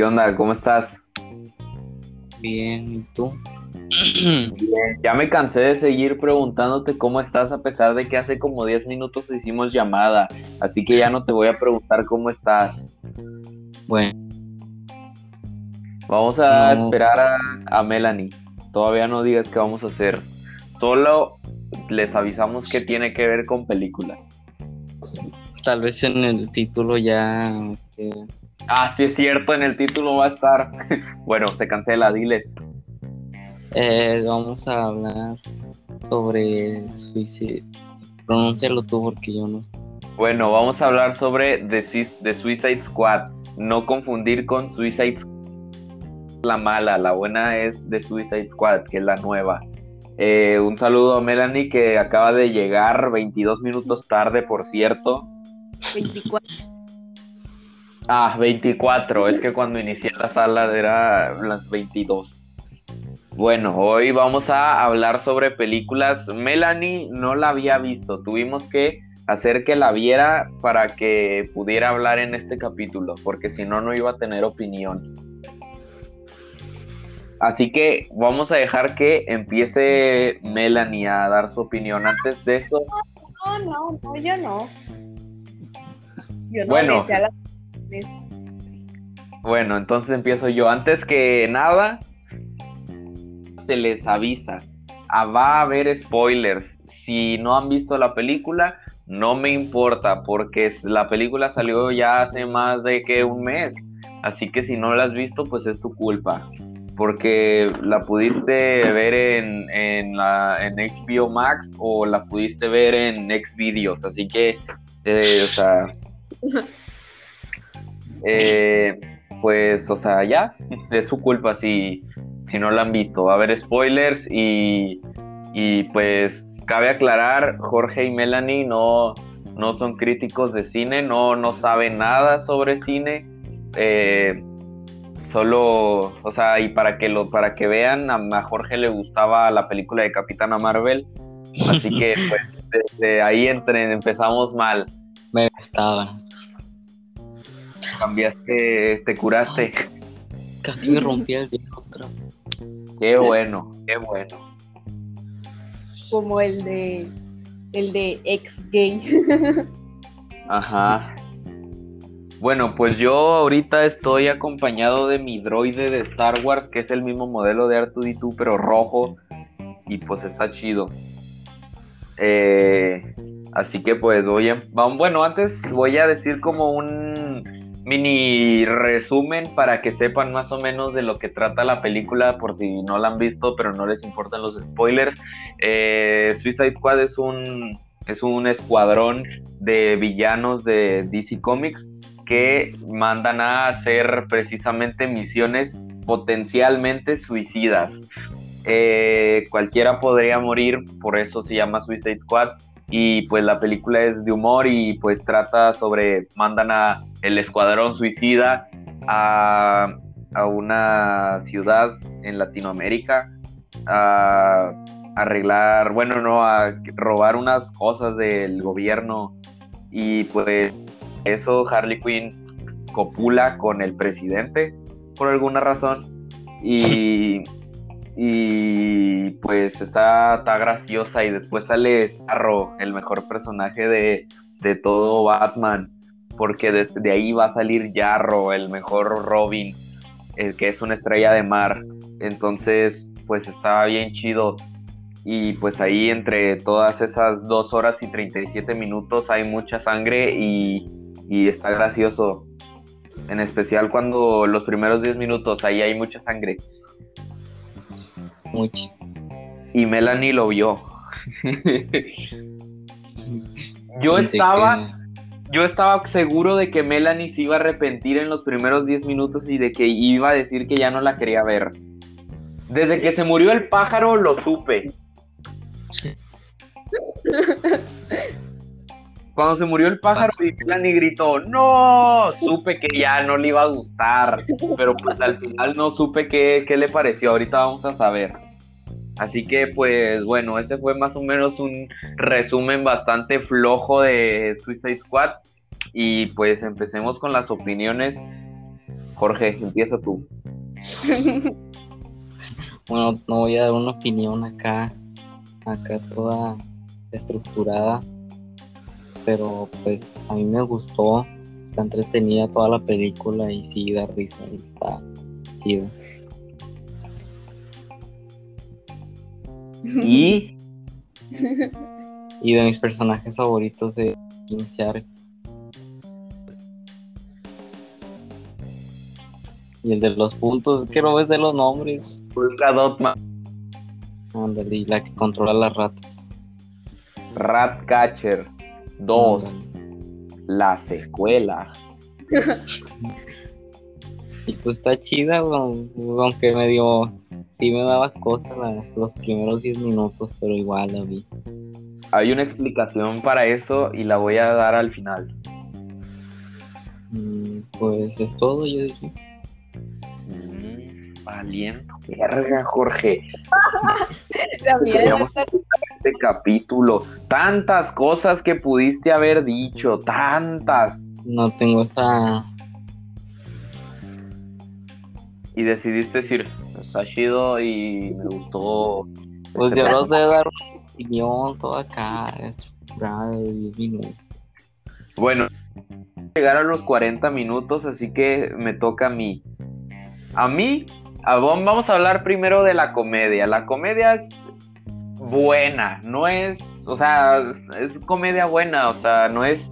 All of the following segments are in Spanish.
¿Qué onda? ¿Cómo estás? Bien, ¿y tú? Bien. Ya me cansé de seguir preguntándote cómo estás a pesar de que hace como 10 minutos hicimos llamada, así que ya no te voy a preguntar cómo estás. Bueno, Vamos a No. esperar a, a Melanie. Todavía no digas qué vamos a hacer. Solo les avisamos que tiene que ver con película. tal vez en el título ya este, Ah, sí es cierto, en el título va a estar. bueno, se cancela, diles. eh, vamos a hablar sobre suicidio. Pronúncialo tú porque yo no. Bueno, vamos a hablar sobre The, Suicide Squad. No confundir con Suicide Squad. La mala, la buena es The Suicide Squad, que es la nueva. Eh, un saludo a Melanie que acaba de llegar 22 minutos tarde, por cierto. 24. Ah, 24. Es que cuando inicié la sala era las 22. Bueno, hoy vamos a hablar sobre películas. Melanie no la había visto. Tuvimos que hacer que la viera para que pudiera hablar en este capítulo, porque si no, no iba a tener opinión. Así que vamos a dejar que empiece Melanie a dar su opinión. Antes de eso, No, no, no, yo no. Yo no Bueno. decía la- Bueno, entonces empiezo yo. Antes que nada, se les avisa. Ah, va a haber spoilers. Si no han visto la película, no me importa, porque la película salió ya hace más de que un mes. Así que si no la has visto, pues es tu culpa. Porque la pudiste ver en, en, la, en HBO Max o la pudiste ver en Xvideos. Así que, eh, o sea, eh, pues, o sea, ya, es su culpa si, si no la han visto. Va a haber spoilers y, y pues cabe aclarar, Jorge y Melanie no, no son críticos de cine, no, no saben nada sobre cine. eh, solo, o sea, y para que lo, para que vean, a, a Jorge le gustaba la película de Capitana Marvel. Así que pues desde ahí entre, empezamos mal. Me gustaba. Cambiaste, te curaste. Casi me rompí el viejo otra vez. Qué bueno, qué bueno. como el de el de ex gay. Ajá. Bueno, pues yo ahorita estoy acompañado de mi droide de Star Wars, que es el mismo modelo de R2D2, pero rojo. Y pues está chido. Eh, así que pues voy a... Bueno, antes voy a decir como un mini resumen para que sepan más o menos de lo que trata la película, por si no la han visto, pero no les importan los spoilers. Eh, Suicide Squad es un, es un escuadrón de villanos de DC Comics que mandan a hacer precisamente misiones potencialmente suicidas. Eh, cualquiera podría morir, por eso se llama Suicide Squad. Y pues la película es de humor y pues trata sobre, mandan a el escuadrón suicida a, a una ciudad en Latinoamérica a arreglar, bueno, no, a robar unas cosas del gobierno. Y pues eso Harley Quinn copula con el presidente por alguna razón y, y pues está, está graciosa y después sale Starro, el mejor personaje de, de todo Batman, porque desde ahí va a salir Jarro, el mejor Robin, el que es una estrella de mar, entonces pues está bien chido y pues ahí entre todas esas dos horas y 37 minutos hay mucha sangre y, y está gracioso. En especial cuando los primeros 10 minutos ahí hay mucha sangre. Y Melanie lo vio. yo Pensé estaba, que- yo estaba seguro de que Melanie se iba a arrepentir en los primeros 10 minutos y de que iba a decir que ya no la quería ver. Desde que se murió el pájaro lo supe. Cuando se murió el pájaro y Melanie gritó, no, supe que ya no le iba a gustar, pero pues al final no supe qué, qué le pareció, ahorita vamos a saber. Así que pues bueno, ese fue más o menos un resumen bastante flojo de Suicide Squad y pues empecemos con las opiniones. Jorge, empieza tú. Bueno, no voy a dar una opinión acá, acá toda estructurada, pero pues a mí me gustó, está entretenida toda la película y sí da risa y está chido. Y Y de mis personajes favoritos de King Shark. Y el de los puntos, es que no ves de los nombres. Dotman, Ándale, y la que controla las ratas. Ratcatcher 2, Ándale. la secuela. Y pues está chida, weón, aunque medio. Sí me daba cosas los primeros 10 minutos, pero igual la vi. Hay una explicación para eso y la voy a dar al final. Mm, Pues es todo, yo diría. Mm, Valiendo, verga, Jorge. Este capítulo, tantas cosas que pudiste haber dicho, tantas. No tengo esa. Y decidiste decir, está chido y me gustó. Pues este yo los plan". de dar una opinión toda acá, estructurada de 10 minutos. Bueno, llegar a los 40 minutos, así que me toca a mí. A mí, a- vamos a hablar primero de la comedia. La comedia es buena, no es, o sea, es comedia buena, o sea, no es,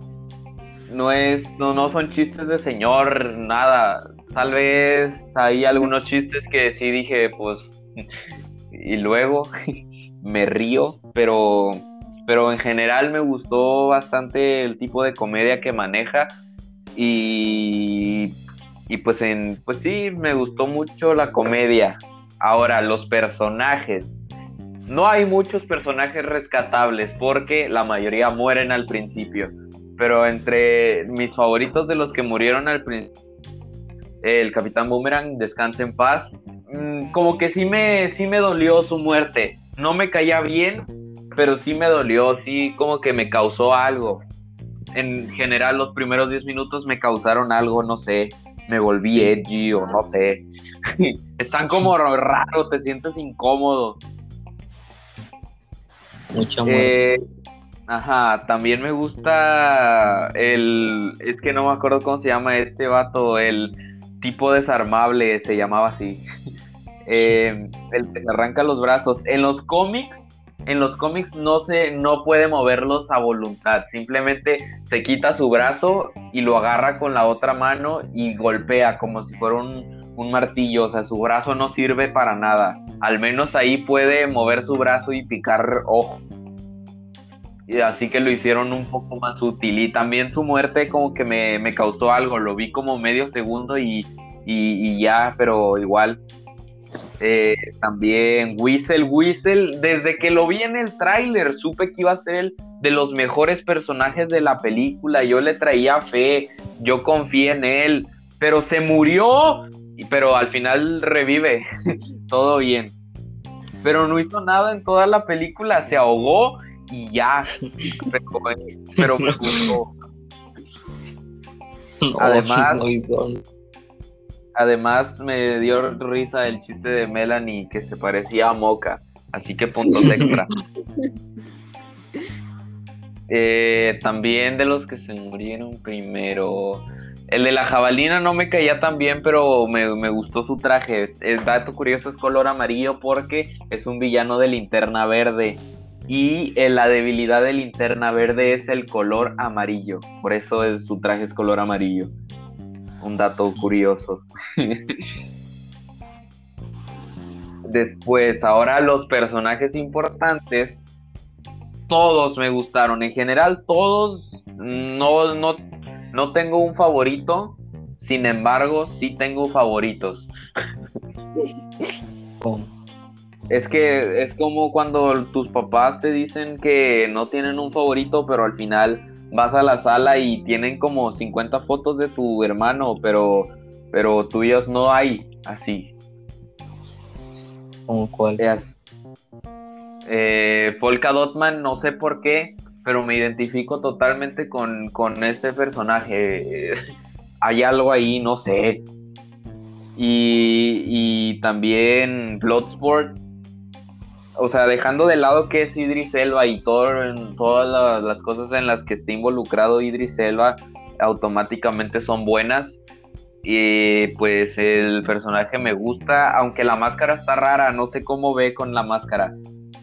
no es, no, no son chistes de señor, nada. Tal vez hay algunos chistes que sí dije, pues, y luego me río, pero pero en general me gustó bastante el tipo de comedia que maneja y, y pues en pues sí me gustó mucho la comedia. Ahora los personajes. No hay muchos personajes rescatables porque la mayoría mueren al principio. Pero entre mis favoritos de los que murieron al principio, el Capitán Boomerang, descanse en paz. mm, Como que sí me, sí me dolió su muerte. No me caía bien, pero sí me dolió, sí como que me causó algo. En general los primeros 10 minutos me causaron algo, no sé, me volví edgy o no sé. Están como raros, te sientes incómodo. Mucha muerte. Eh, ajá, también me gusta el, es que no me acuerdo cómo se llama este vato, el tipo desarmable, se llamaba así. Eh, el que se arranca los brazos. En los cómics, en los cómics no se, no puede moverlos a voluntad, simplemente se quita su brazo y lo agarra con la otra mano y golpea como si fuera un, un martillo, o sea, su brazo no sirve para nada. Al menos ahí puede mover su brazo y picar ojo. Así que lo hicieron un poco más útil. Y también su muerte como que me, me causó algo. Lo vi como medio segundo y, y- ya, pero igual. Eh, también Whistle, Whistle, desde que lo vi en el tráiler, supe que iba a ser el de los mejores personajes de la película. Yo le traía fe, yo confié en él, pero se murió, pero al final revive. Todo bien. Pero no hizo nada en toda la película, se ahogó y ya. Pero, pero me gustó. Además- Además me dio risa el chiste de Melanie que se parecía a Moca, así que puntos extra. Eh, también de los que se murieron primero. El de la jabalina no me caía tan bien, pero me, me gustó su traje. El dato curioso es color amarillo porque es un villano de linterna verde. Y eh, la debilidad de linterna verde es el color amarillo. Por eso es- su traje es color amarillo. Un dato curioso. Después, ahora los personajes importantes, todos me gustaron. En general, todos, no, no, no tengo un favorito. Sin embargo, sí tengo favoritos. Es que es como cuando tus papás te dicen que no tienen un favorito, pero al final vas a la sala y tienen como 50 fotos de tu hermano, pero, pero tuyos no hay así. ¿Cómo cuál? Es- eh, Polka Dotman, no sé por qué, pero me identifico totalmente con, con este personaje. Hay algo ahí, no sé. Y, y también Bloodsport. O sea, dejando de lado que es Idris Elba y todo, todas las, las cosas en las que esté involucrado Idris Elba automáticamente son buenas. Y pues el personaje me gusta, aunque la máscara está rara, no sé cómo ve con la máscara,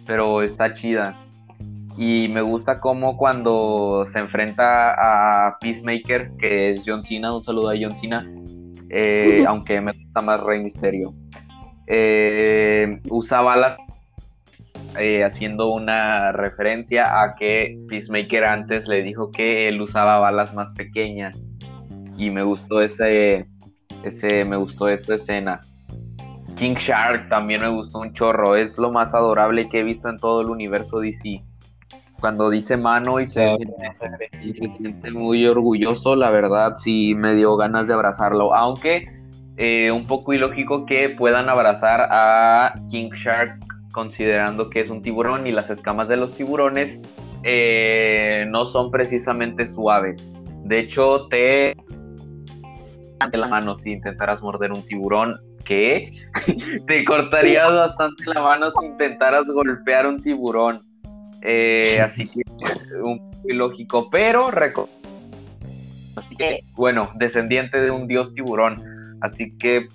pero está chida. Y me gusta cómo cuando se enfrenta a Peacemaker, que es John Cena, un saludo a John Cena, eh, aunque me gusta más Rey Misterio. Eh, usa balas eh, haciendo una referencia a que Peacemaker antes le dijo que él usaba balas más pequeñas y me gustó ese, ese me gustó esta escena. King Shark también me gustó un chorro, es lo más adorable que he visto en todo el universo DC. Cuando dice mano y se, siente, muy orgulloso, la verdad sí me dio ganas de abrazarlo, aunque eh, un poco ilógico que puedan abrazar a King Shark considerando que es un tiburón y las escamas de los tiburones eh, no son precisamente suaves. De hecho, te de la mano si intentaras morder un tiburón, que te cortarías bastante la mano si intentaras golpear un tiburón. Eh, así que un poco ilógico, pero así que bueno, descendiente de un dios tiburón, así que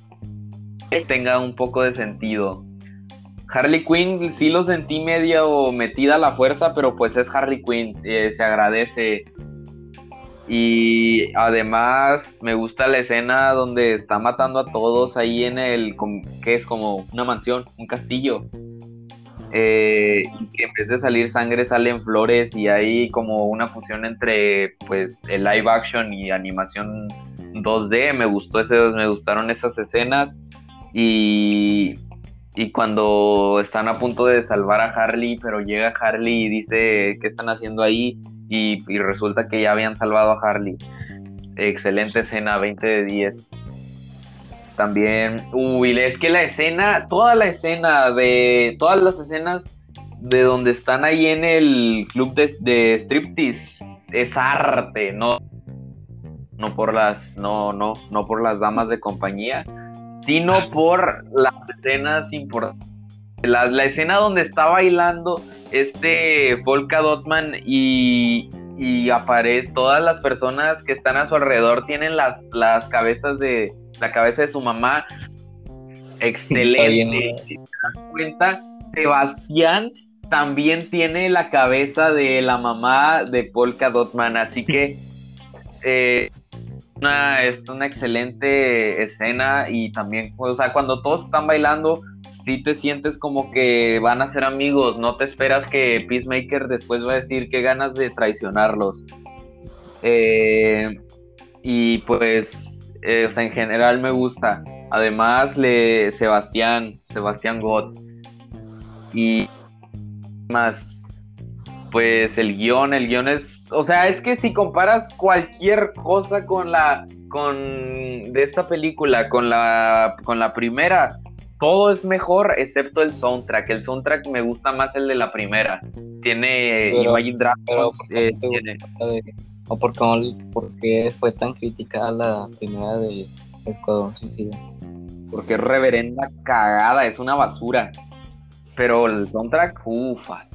tenga un poco de sentido. Harley Quinn sí lo sentí medio metida a la fuerza, pero pues es Harley Quinn, eh, se agradece y además me gusta la escena donde está matando a todos ahí en el, que es como una mansión, un castillo. Eh, y que en vez de salir sangre salen flores y hay como una fusión entre pues el live action y animación 2D. Me gustó ese, me gustaron esas escenas y, y cuando están a punto de salvar a Harley, pero llega Harley y dice qué están haciendo ahí y, resulta que ya habían salvado a Harley. Excelente escena, 20 de 10. También, uy, es que la escena, toda la escena de, todas las escenas de donde están ahí en el club de, de striptease es arte, no, no por las, no, no, no por las damas de compañía, sino por las escenas importantes. La, la escena donde está bailando este Volka Dotman y, y aparece todas las personas que están a su alrededor tienen las, las cabezas de la cabeza de su mamá excelente si te das cuenta Sebastián también tiene la cabeza de la mamá de Polka Dotman así que eh, una, es una excelente escena y también o sea cuando todos están bailando si te sientes como que van a ser amigos, no te esperas que Peacemaker después va a decir que ganas de traicionarlos. Eh, y pues, eh, en general me gusta. Además, le Sebastián, Sebastián Gott. Y más, pues el guion, el guion es, o sea, es que si comparas cualquier cosa con la, con, de esta película, con la, con la primera, todo es mejor excepto el soundtrack. El soundtrack me gusta más el de la primera. Tiene Imagine Dragons. Eh, ¿O por qué fue tan criticada la primera de Escuadrón Suicida? Porque es reverenda cagada, es una basura. Pero el soundtrack, ufa.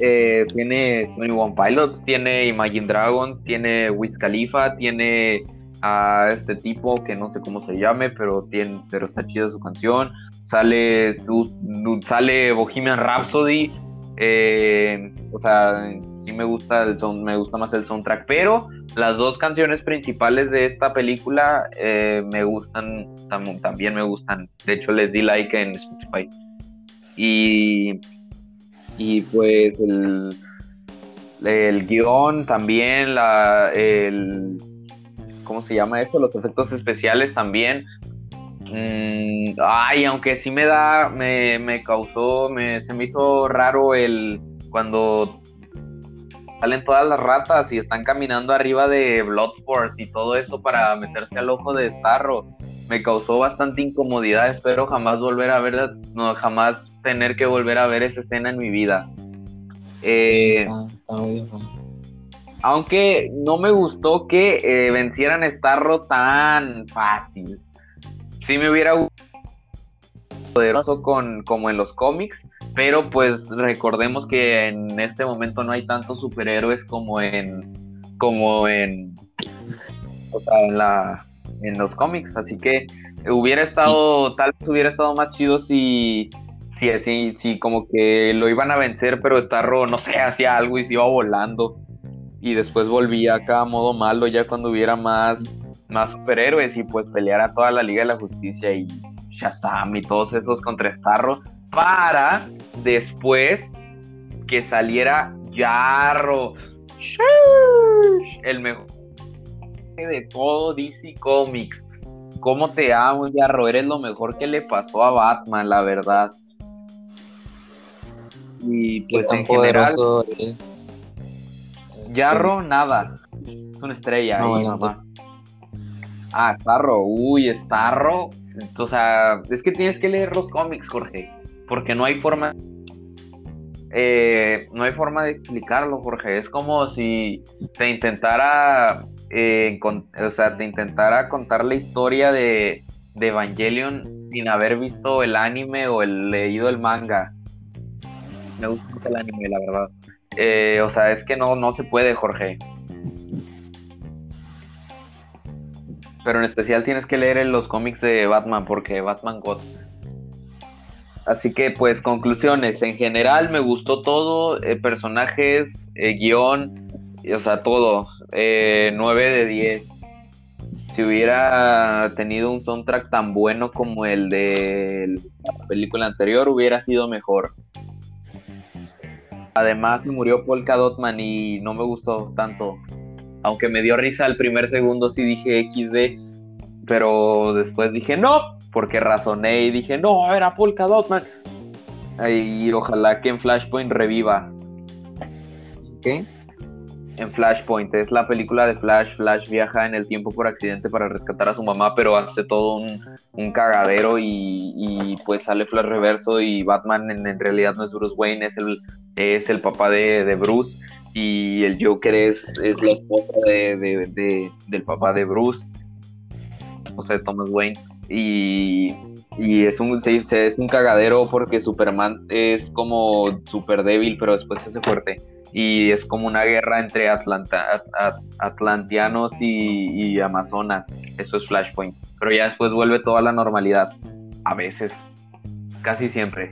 Eh, tiene One Pilots, tiene Imagine Dragons, tiene Wiz Khalifa, tiene a este tipo que no sé cómo se llame, pero tiene, pero está chida su canción. Sale, sale Bohemian Rhapsody. Eh, o sea, sí me gusta el sound, me gusta más el soundtrack, pero las dos canciones principales de esta película eh, me gustan, también me gustan. De hecho, les di like en Spotify. Y, y pues el, el guion también, la, el, ¿cómo se llama esto? Los efectos especiales también. Mm, ay, aunque sí me da, me, me causó, me, se me hizo raro el cuando salen todas las ratas y están caminando arriba de Bloodsport y todo eso para meterse al ojo de Starro. Me causó bastante incomodidad. Espero jamás volver a ver, no, jamás tener que volver a ver esa escena en mi vida. Eh, aunque no me gustó que eh, vencieran Starro tan fácil. sí me hubiera gustado poderoso con, como en los cómics, pero pues recordemos que en este momento no hay tantos superhéroes como en como en o sea, en la en los cómics, así que hubiera estado tal vez hubiera estado más chido si si así si como que lo iban a vencer, pero Starro no sé, hacía algo y se iba volando y después volvía acá a modo malo ya cuando hubiera más más superhéroes y pues peleara toda la Liga de la Justicia y Shazam y todos esos contra Starro para después que saliera Jarro, el mejor de todo DC Comics. ¿Cómo te amo, Jarro? Eres lo mejor que le pasó a Batman, la verdad. Y pues en general, es? Jarro, nada. Es una estrella No, ahí bueno, nomás. Ah, Starro, uy, Starro. O sea, es que tienes que leer los cómics, Jorge. Porque no hay forma. eh, no hay forma de explicarlo, Jorge. Es como si te intentara. eh, con- o sea, te intentara contar la historia de, de Evangelion sin haber visto el anime o el leído el manga. Me gusta mucho el anime, la verdad. Eh, o sea, es que no, no se puede, Jorge. Pero en especial tienes que leer en los cómics de Batman, porque Batman God. Así que, pues, conclusiones. En general me gustó todo. eh, personajes, eh, guion, o sea, todo. Eh, 9 de 10. Si hubiera tenido un soundtrack tan bueno como el de la película anterior, hubiera sido mejor. Además, murió Polka Dotman y no me gustó tanto. Aunque me dio risa el primer segundo, sí dije XD. Pero después dije no, porque razoné y dije no, era Polka Dotman. Y ojalá que en Flashpoint reviva. ¿Qué? En Flashpoint es la película de Flash. Flash viaja en el tiempo por accidente para rescatar a su mamá, pero hace todo un, un cagadero y, y, pues sale Flash reverso y Batman en, en realidad no es Bruce Wayne, es el, es el papá de, de Bruce y el Joker es, es la esposa de, de- de- del papá de Bruce, esposa de Thomas Wayne y, y es un es un cagadero porque Superman es como super débil pero después se hace fuerte y es como una guerra entre Atlanta, at- at- atlantianos y, y amazonas. Eso es Flashpoint. Pero ya después vuelve toda la normalidad. A veces. Casi siempre.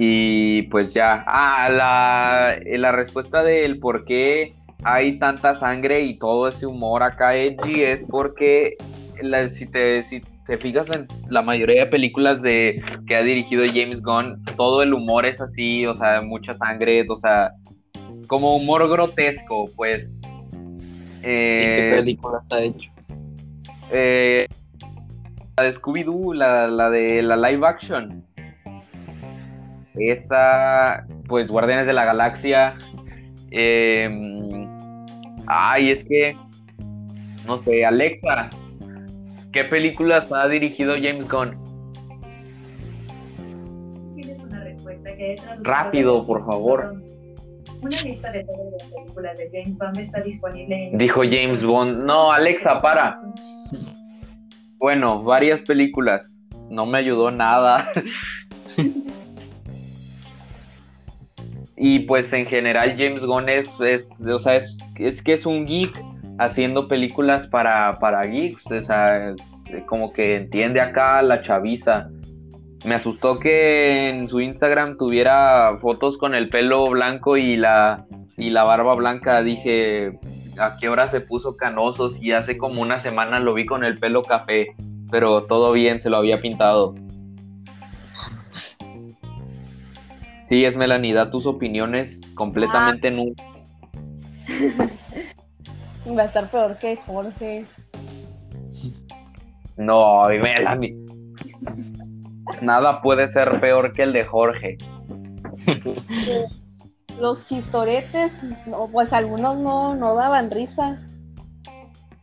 Y pues ya. Ah, la, la respuesta del por qué hay tanta sangre y todo ese humor acá edgy es porque la- si, te, si te fijas en la mayoría de películas de que ha dirigido James Gunn, todo el humor es así, o sea, mucha sangre, o sea, como humor grotesco, pues. ¿Y qué Eh, películas ha hecho? eh, la de Scooby-Doo, la, la de la live action. Esa, pues Guardianes de la Galaxia. eh, ay, es que, no sé, Alexa, ¿qué películas ha dirigido James Gunn? Tienes una respuesta que Rápido, por favor. Una lista de todas las películas de James Bond está disponible en... Dijo James Bond. No, Alexa, para. Bueno, varias películas. No me ayudó nada. y pues en general James Gunn es, es, o sea, es, que es un geek haciendo películas para, para geeks. O sea, es como que entiende acá la chaviza. Me asustó que en su Instagram tuviera fotos con el pelo blanco y la, y la barba blanca. Dije, ¿a qué hora se puso canosos? Y hace como una semana lo vi con el pelo café, pero todo bien, se lo había pintado. Sí, es Melanie, da tus opiniones completamente nu- Va a estar peor que Jorge. No, Melanie. Nada puede ser peor que el de Jorge. Los chistoretes, no, pues algunos no, no daban risa.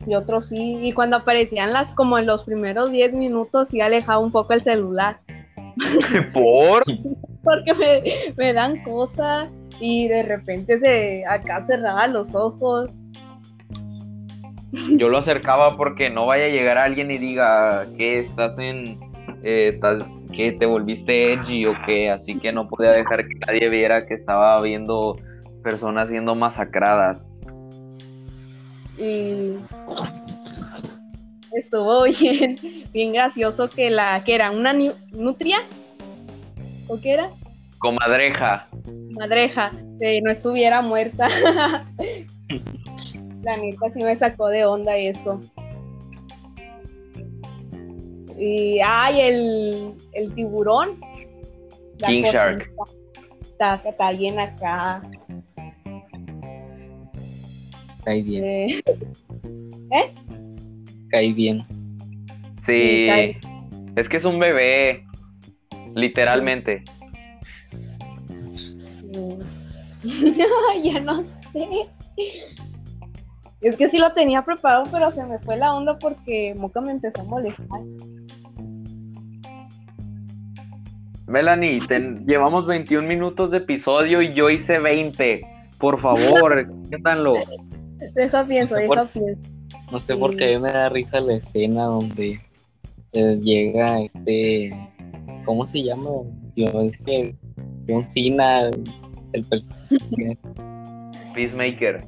Y otros sí. Y cuando aparecían las, como en los primeros 10 minutos, sí alejaba un poco el celular. ¿Por? Porque me, me dan cosas y de repente se acá cerraba los ojos. yo lo acercaba porque no vaya a llegar alguien y diga que estás en, eh, estás, que te volviste edgy o que así que no podía dejar que nadie viera que estaba viendo personas siendo masacradas. Y estuvo bien, bien gracioso que la, que era una nutria, ¿o qué era? Comadreja. Madreja, que no estuviera muerta. La neta sí me sacó de onda eso. Y ay, el, el tiburón. La King cosita, Shark. Está, está bien acá. Cae bien, eh, cae bien. Sí, Sí, cae. es que es un bebé, literalmente. Ya no sé. Es que sí lo tenía preparado, pero se me fue la onda porque Moca me empezó a molestar. Melanie, ten- llevamos 21 minutos de episodio y yo hice 20. Por favor, cuéntanlo. Deja pienso, No sé deja por- pienso. No sé por qué a mí me da risa la escena donde eh, llega este. ¿Cómo se llama? Yo, es que. John Cena, el personaje, Peacemaker.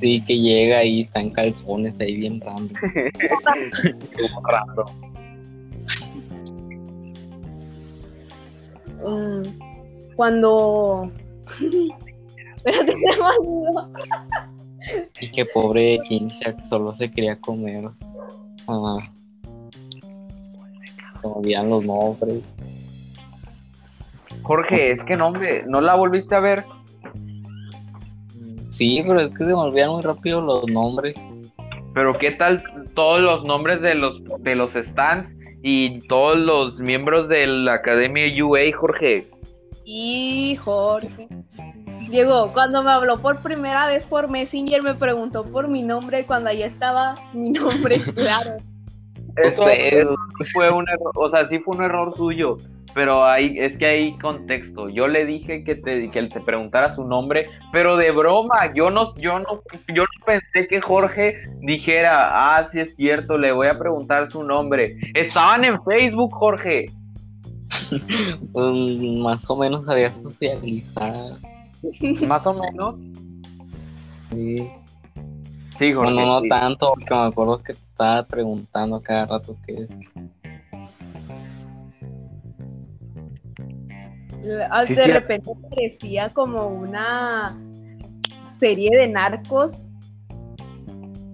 sí, que llega y está en calzones ahí bien random. Estuvo raro. Mm, cuando. Me olvidó. Y que pobre Kinshak solo se quería comer. Ah, se me olvidan los nombres. Jorge, es que no, hombre, ¿no la volviste a ver? Sí, pero es que se me olvidan muy rápido los nombres. Pero ¿qué tal todos los nombres de los, de los stands y todos los miembros de la Academia UA, Jorge? Y Jorge. Diego, cuando me habló por primera vez por Messenger, me preguntó por mi nombre cuando ya estaba mi nombre claro. Eso, fue un error, o sea, sí fue un error suyo, pero hay, es que hay contexto. Yo le dije que te, que te preguntara su nombre, pero de broma, yo no, yo no, yo no pensé que Jorge dijera, ah, sí es cierto, le voy a preguntar su nombre. Estaban en Facebook, Jorge. Pues, más o menos había socializado. Más o menos. Sí. Sí, Jorge. Bueno, no sí. tanto, porque me acuerdo que te estaba preguntando cada rato qué es. Ah, Sí, de sí. repente parecía como una serie de narcos.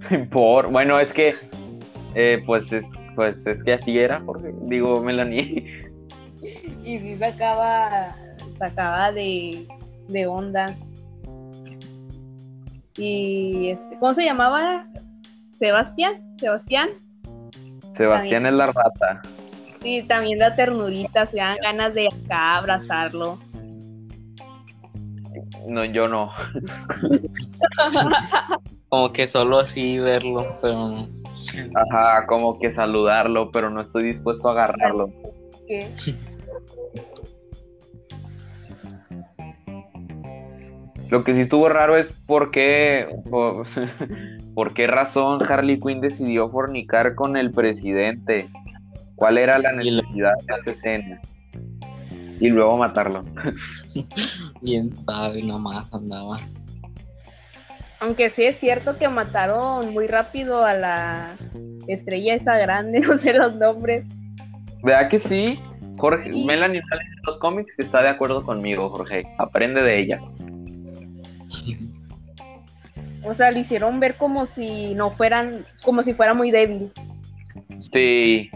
Por, bueno, es que, eh, pues, es, pues es que así era, Jorge. Digo, Melanie. Y sí sacaba, sacaba de, de onda. Y este, ¿cómo se llamaba? Sebastián, Sebastián. Sebastián es la rata. Sí, también da ternurita, se dan ganas de acá abrazarlo. No, yo no. Como que solo así verlo, pero no. Ajá, como que saludarlo, pero no estoy dispuesto a agarrarlo. Que Lo que sí estuvo raro es por qué, por, por qué razón Harley Quinn decidió fornicar con el presidente. ¿Cuál era la necesidad de esa escena? Y luego matarlo. Bien sabe, nada más andaba. Aunque sí es cierto que mataron muy rápido a la estrella esa grande, no sé los nombres. ¿Verdad que sí? Jorge, Sí. Melanie sale en los cómics y está de acuerdo conmigo, Jorge. Aprende de ella. O sea, lo hicieron ver como si no fueran, como si fuera muy débil. Sí.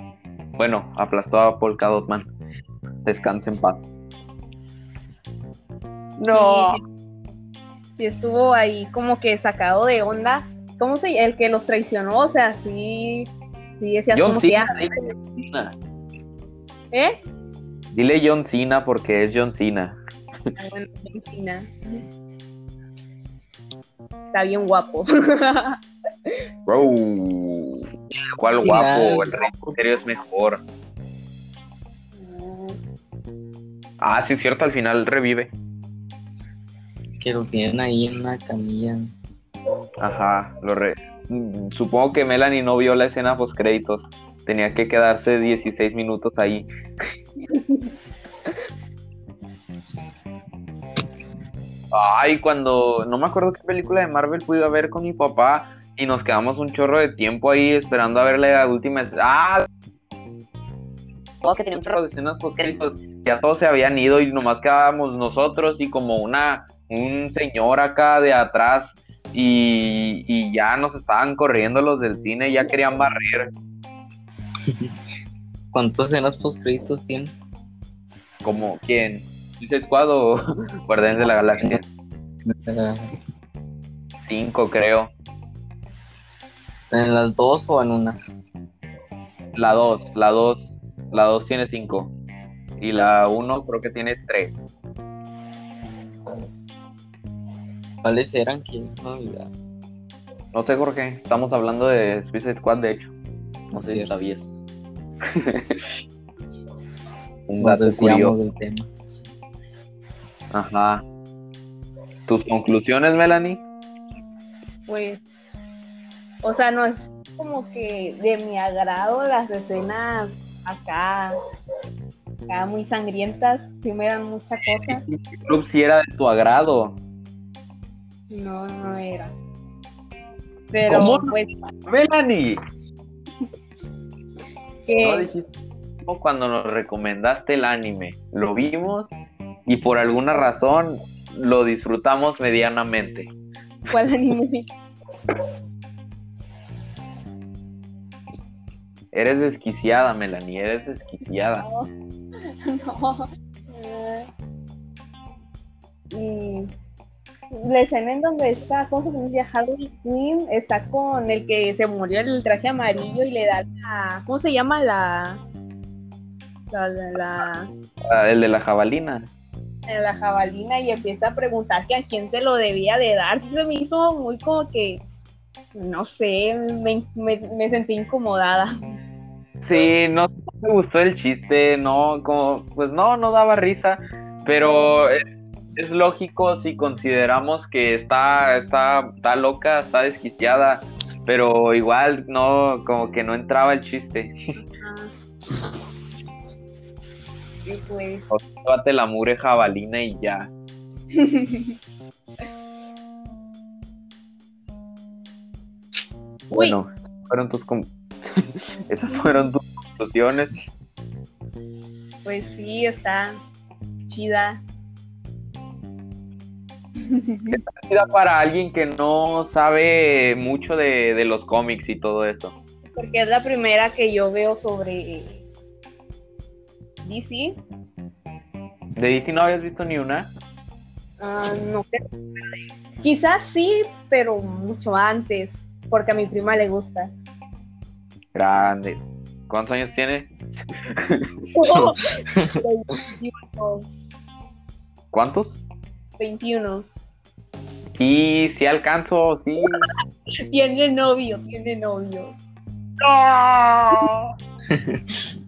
Bueno, aplastó a Polka Dotman. Descanse en paz. No. Sí, sí. Sí estuvo ahí como que sacado de onda. ¿Cómo se El que los traicionó, o sea, sí, sí decías John como Cena, dile John Cena. ¿eh? Dile John Cena porque es John Cena. Ah, bueno, Argentina. Está bien guapo. Bro. ¿Cuál guapo? El Rey es mejor. Ah, sí, es cierto, al final revive. Que lo tienen ahí en una camilla. Ajá, lo re... supongo que Melanie no vio la escena post créditos. Tenía que quedarse 16 minutos ahí. Ay, cuando no me acuerdo qué película de Marvel pude ver con mi papá y nos quedamos un chorro de tiempo ahí esperando a ver la última. Ah, que tenía un chorro de escenas post créditos. Ya todos se habían ido y nomás quedábamos nosotros y como una un señor acá de atrás y, y ya nos estaban corriendo los del cine, ya querían barrer. ¿Cuántas escenas post créditos tiene? Como quién? ¿Dice Squad o Guardianes de la Galaxia? Cinco, creo. ¿En las dos o en una? La dos, la dos, la dos tiene cinco. Y la uno creo que tiene tres. ¿Cuáles eran? ¿Quién? No. No sé, Jorge. Estamos hablando de Suicide Squad, de hecho. No sé si sabías. Un dato curioso. del tema. Ajá. ¿Tus conclusiones, Melanie? Pues, o sea, no es como que de mi agrado las escenas acá, acá muy sangrientas, sí me dan mucha cosa. El club sí era de tu agrado. No, no era. Pero ¿Cómo? pues Melanie. que No dijiste no cuando nos recomendaste el anime. Lo vimos y por alguna razón lo disfrutamos medianamente. ¿cuál anime? Eres desquiciada, Melanie, eres desquiciada. No, no. Y la escena en donde está con su familia Harley Quinn está con el que se murió el traje amarillo y le da la. ¿Cómo se llama? La. La, la, la, Ah, El de la jabalina. La jabalina y empieza a preguntar que a quién se lo debía de dar. Se me hizo muy como que. No sé, me, me, me sentí incomodada. Sí, no me gustó el chiste, no, como, pues no, no daba risa, pero es, es lógico si consideramos que está, está, está loca, está desquiciada, pero igual no, como que no entraba el chiste. Y pues. O sea, la mure jabalina y ya. Uy. Bueno, fueron tus esas fueron tus conclusiones. Pues sí, está chida. Chida para alguien que no sabe mucho de, de los cómics y todo eso. Porque es la primera que yo veo sobre DC. ¿De DC no habías visto ni una? Ah, no. Quizás sí, pero mucho antes. Porque a mi prima le gusta. Grande. ¿Cuántos años tiene? 21. ¿Cuántos? 21. Y si alcanzo, sí. Tiene novio, tiene novio.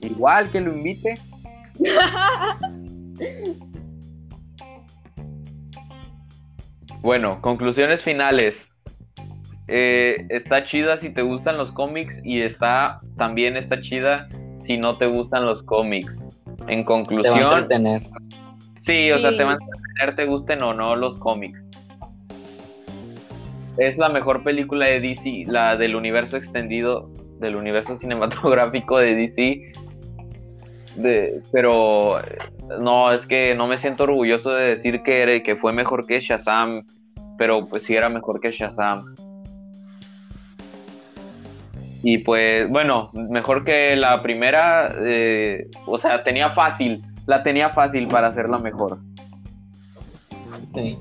Igual que lo invite. Bueno, conclusiones finales. Eh, está chida si te gustan los cómics y está también está chida si no te gustan los cómics. En Te va a conclusión, entretener. sí, o sea, te van a entretener, te gusten o no los cómics. Es la mejor película de DC, la del universo extendido, del universo cinematográfico de DC. De, pero eh, no, es que no me siento orgulloso de decir que, era- que fue mejor que Shazam, pero pues sí era mejor que Shazam. Y pues, bueno, mejor que la primera, eh, o sea, tenía fácil, la tenía fácil para hacerla mejor. Sí.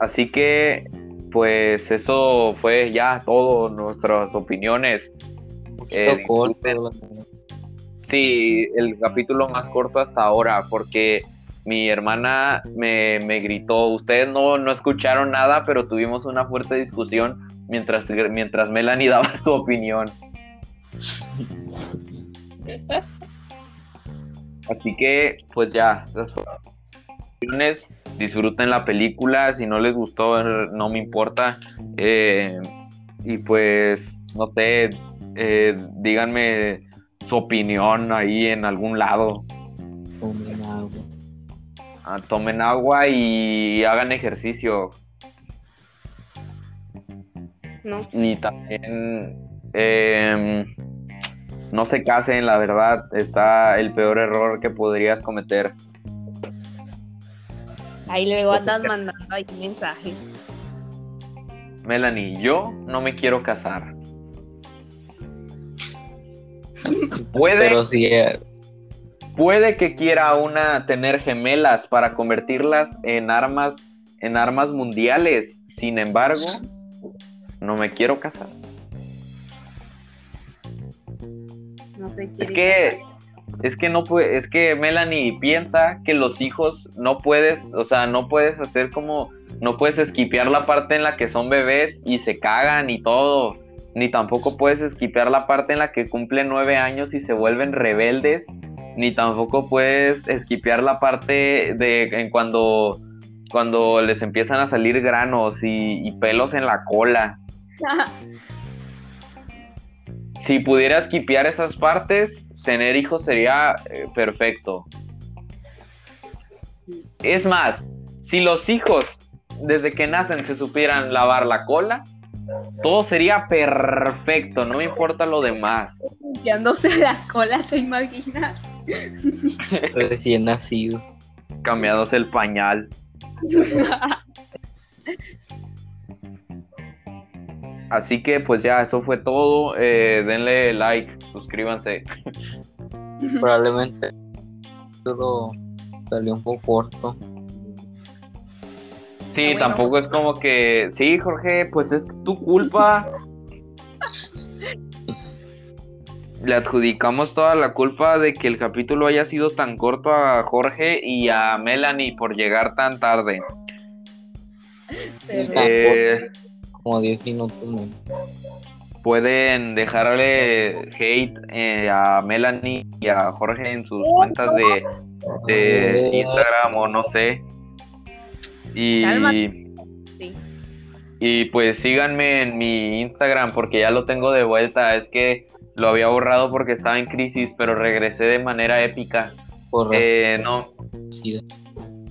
Así que, pues eso fue ya todo, nuestras opiniones. Eh, corto, verdad. Sí, el capítulo más corto hasta ahora, porque mi hermana me, me gritó. Ustedes no, no escucharon nada, pero tuvimos una fuerte discusión mientras, mientras Melanie daba su opinión. Así que, pues ya, las opiniones. disfruten la película, si no les gustó no me importa. Eh, y pues, no sé, eh, díganme su opinión ahí en algún lado. Tomen agua. Ah, tomen agua y hagan ejercicio. ¿no? Y también em, no se casen, la verdad, está el peor error que podrías cometer. Ahí luego andas mandando ahí mensajes. Melanie, yo no me quiero casar. Puede, Pero sí, eh, puede que quiera una tener gemelas para convertirlas en armas, en armas mundiales. Sin embargo, no me quiero casar. No sé Es que, es que no puede, es que Melanie piensa que los hijos no puedes, o sea, no puedes hacer como, no puedes esquipear la parte en la que son bebés y se cagan y todo, ni tampoco puedes esquipear la parte en la que cumplen nueve años y se vuelven rebeldes, ni tampoco puedes esquipear la parte de en cuando, cuando les empiezan a salir granos y, y pelos en la cola. Si pudiera esquipear esas partes, tener hijos sería eh, perfecto. Es más, si los hijos desde que nacen se supieran lavar la cola, todo sería perfecto, no me importa lo demás. Limpiándose la cola, ¿te imaginas? recién nacido. Cambiándose el pañal. Así que pues ya, eso fue todo. Eh, denle like, suscríbanse. Probablemente solo salió un poco corto. Sí, Bueno. tampoco es como que, sí, Jorge, pues es tu culpa. Le adjudicamos toda la culpa de que el capítulo haya sido tan corto a Jorge y a Melanie por llegar tan tarde. Eh, Como 10 minutos menos. pueden dejarle hate eh, a Melanie y a Jorge en sus cuentas de, de Instagram o no sé. Y. Sí. y pues síganme en mi Instagram porque ya lo tengo de vuelta. Es que lo había borrado porque estaba en crisis, pero regresé de manera épica. Por Eh, no,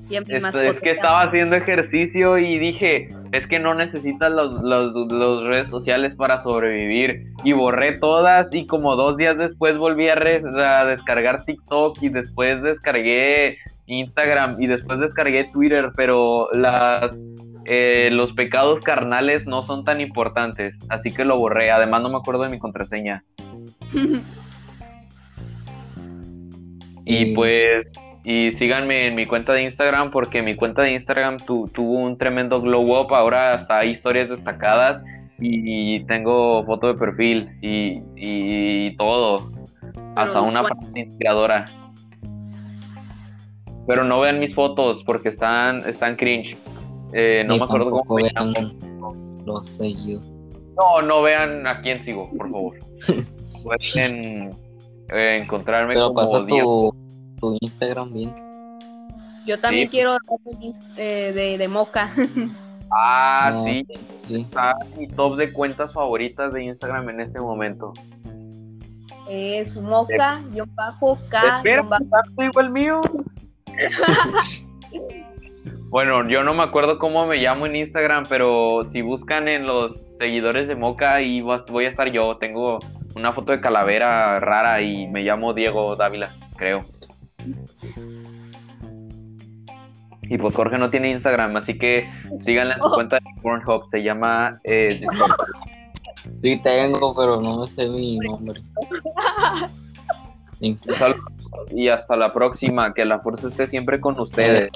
Siempre es, que estaba haciendo ejercicio y dije, es que no necesitas los, los, los redes sociales para sobrevivir. Y borré todas y como dos días después volví a, res- a descargar TikTok y después descargué Instagram y después descargué Twitter, pero las... eh, los pecados carnales no son tan importantes, así que lo borré. Además, no me acuerdo de mi contraseña. Y Mm. pues, y síganme en mi cuenta de Instagram porque mi cuenta de Instagram tu- tuvo un tremendo glow up. Ahora hasta hay historias destacadas y tengo foto de perfil y, y todo. Hasta una parte inspiradora. Pero no vean mis fotos porque están, están cringe. Eh, no Ni me acuerdo cómo me llamo. los seguidos. No, no vean a quién sigo, por favor. Pueden eh, encontrarme Pero como pasa Diego. tu, tu Instagram bien. Yo también Sí. quiero dar mi, eh, de, de moca. Ah, Ah, sí. sí. está mi top de cuentas favoritas de Instagram en este momento. Es moca, yo bajo K, Espera, bajo- ¿tanto igual el mío? bueno, yo no me acuerdo cómo me llamo en Instagram, pero si buscan en los seguidores de Moca, ahí voy a estar yo. Tengo una foto de calavera rara y me llamo Diego Dávila, creo. Y pues Jorge no tiene Instagram, así que síganle en su Oh. cuenta de Pornhub, se llama eh, Sí tengo, pero no me sé mi nombre. Y hasta la próxima. Que la fuerza esté siempre con ustedes.